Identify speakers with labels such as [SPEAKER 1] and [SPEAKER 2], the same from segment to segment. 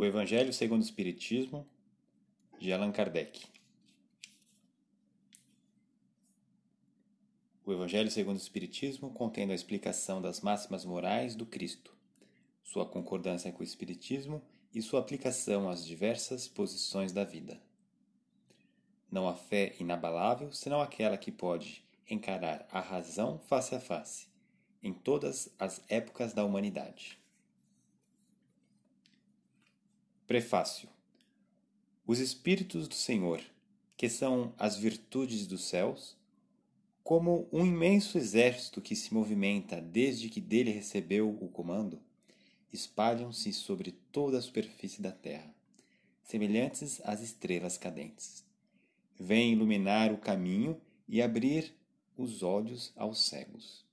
[SPEAKER 1] O Evangelho segundo o Espiritismo, de Allan Kardec. O Evangelho segundo o Espiritismo contendo a explicação das máximas morais do Cristo, sua concordância com o Espiritismo e sua aplicação às diversas posições da vida. Não há fé inabalável senão aquela que pode encarar a razão face a face, em todas as épocas da humanidade. Prefácio Os Espíritos do Senhor, que são as virtudes dos céus, como um imenso exército que se movimenta desde que dele recebeu o comando, espalham-se sobre toda a superfície da terra, semelhantes às estrelas cadentes. Vêm iluminar o caminho e abrir os olhos aos cegos.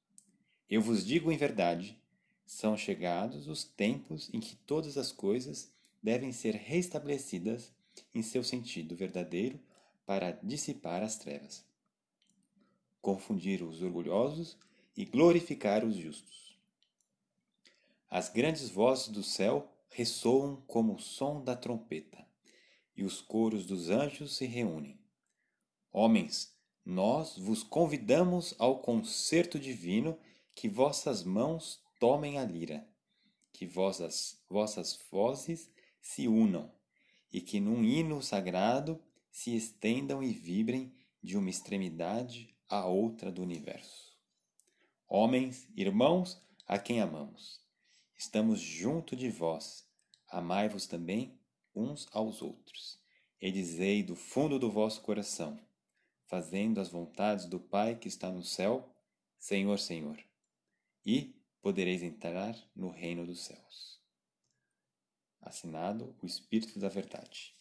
[SPEAKER 1] Eu vos digo em verdade: são chegados os tempos em que todas as coisas devem ser restabelecidas em seu sentido verdadeiro para dissipar as trevas, confundir os orgulhosos e glorificar os justos. As grandes vozes do céu ressoam como o som da trompeta, e os coros dos anjos se reúnem. Homens, nós vos convidamos ao concerto divino que vossas mãos tomem a lira, que vossas, vossas vozes se unam e que num hino sagrado se estendam e vibrem de uma extremidade à outra do universo. Homens, irmãos, a quem amamos, estamos junto de vós, amai-vos também uns aos outros, e dizei do fundo do vosso coração, fazendo as vontades do Pai que está no céu, Senhor, Senhor, e podereis entrar no reino dos céus. Assinado o Espírito da Verdade.